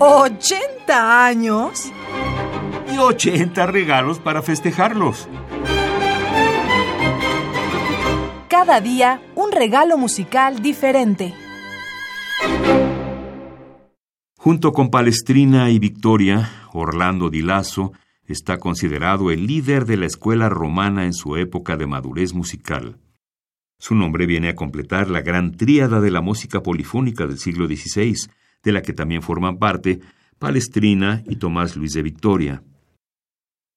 ¿80 años? Y 80 regalos para festejarlos. Cada día un regalo musical diferente. Junto con Palestrina y Victoria, Orlando Di Lasso está considerado el líder de la escuela romana en su época de madurez musical. Su nombre viene a completar la gran tríada de la música polifónica del siglo XVI, de la que también forman parte Palestrina y Tomás Luis de Victoria.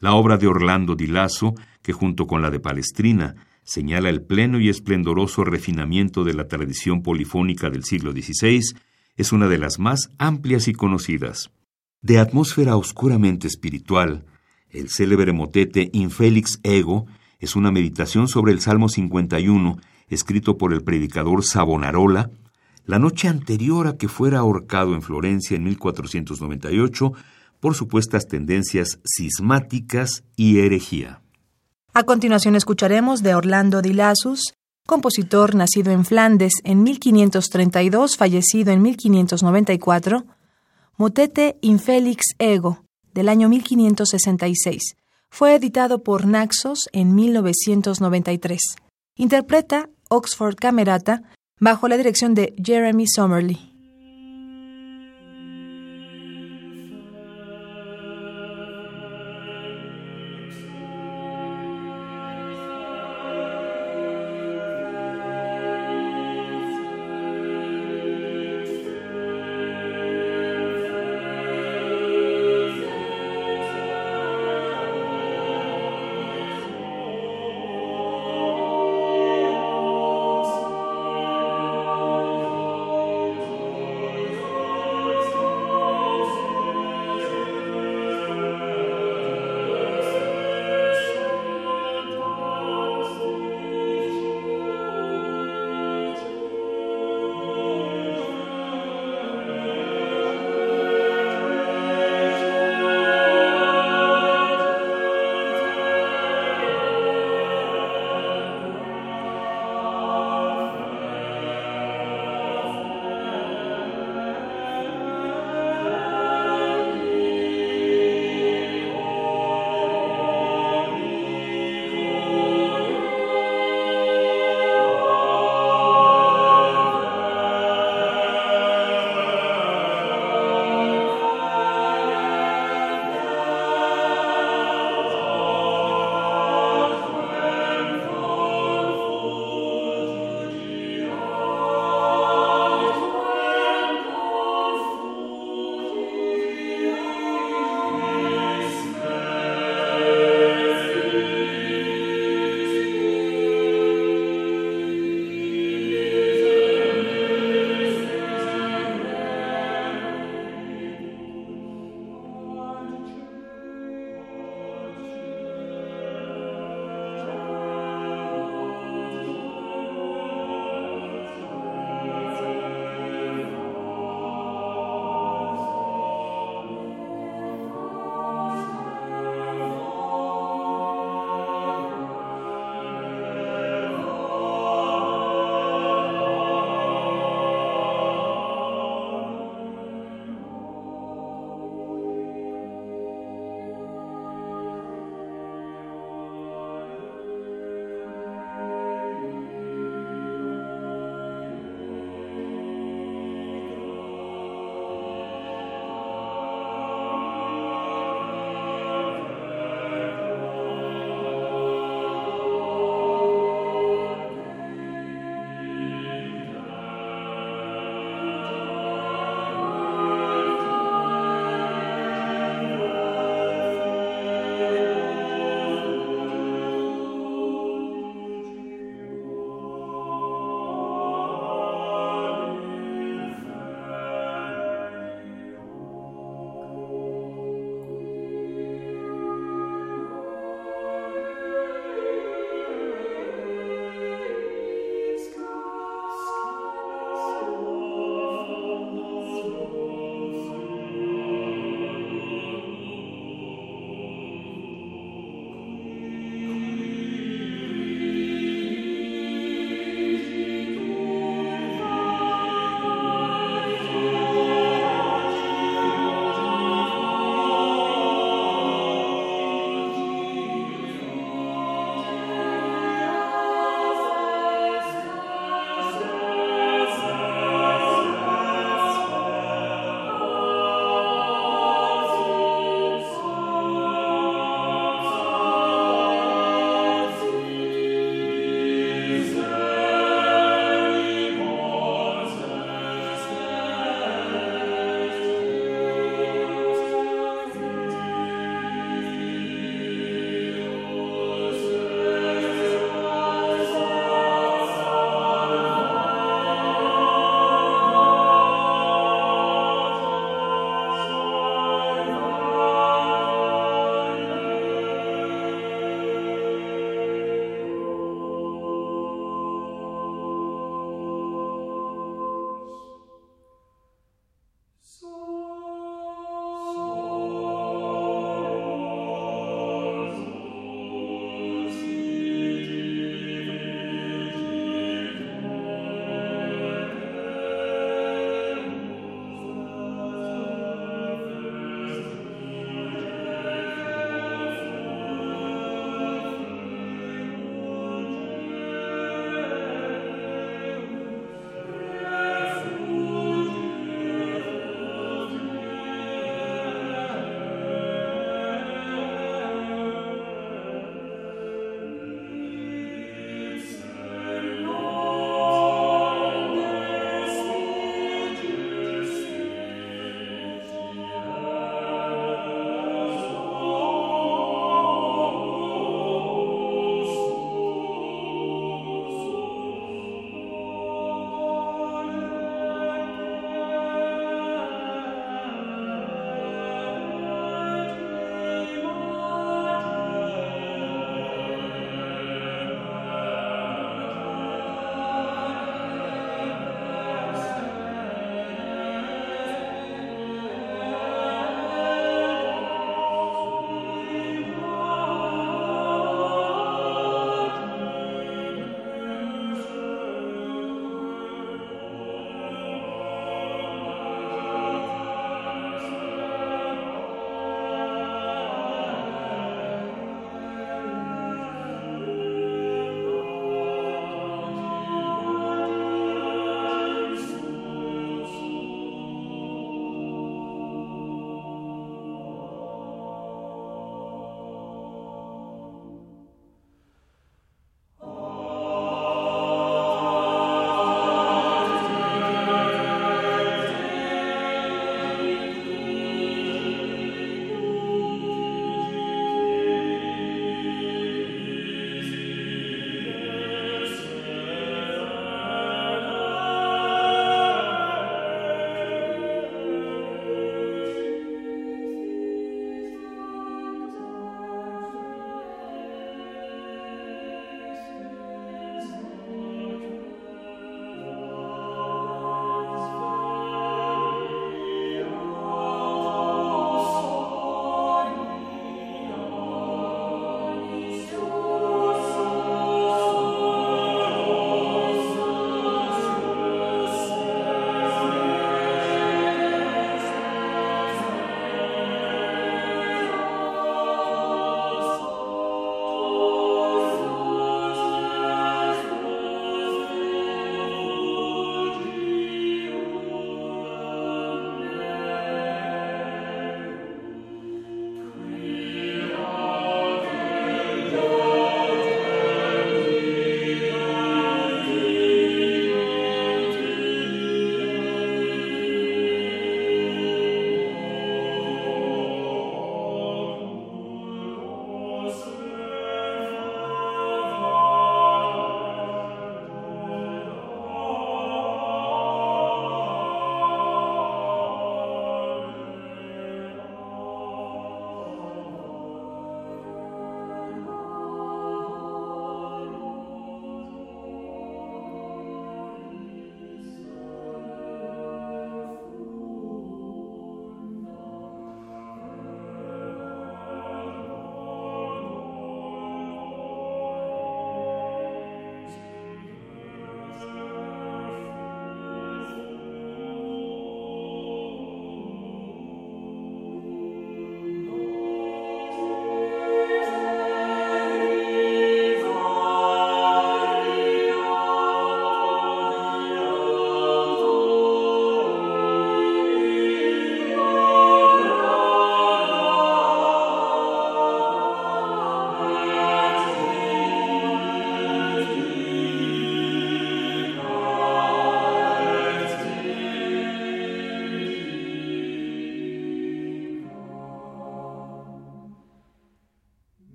La obra de Orlando Di Lasso, que junto con la de Palestrina señala el pleno y esplendoroso refinamiento de la tradición polifónica del siglo XVI, es una de las más amplias y conocidas. De atmósfera oscuramente espiritual, el célebre motete Infelix Ego es una meditación sobre el Salmo 51, escrito por el predicador Savonarola, la noche anterior a que fuera ahorcado en Florencia en 1498 por supuestas tendencias cismáticas y herejía. A continuación escucharemos de Orlando Di Lassus, compositor nacido en Flandes en 1532, fallecido en 1594, Motete Infelix Ego, del año 1566. Fue editado por Naxos en 1993. Interpreta Oxford Camerata bajo la dirección de Jeremy Somerly.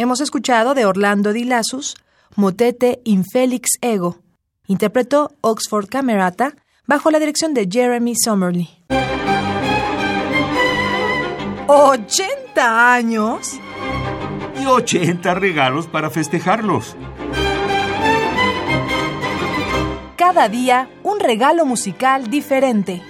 Hemos escuchado de Orlando Di Lassus, Motete Infelix Ego. Interpretó Oxford Camerata bajo la dirección de Jeremy Summerly. ¿80 años? Y 80 regalos para festejarlos. Cada día un regalo musical diferente.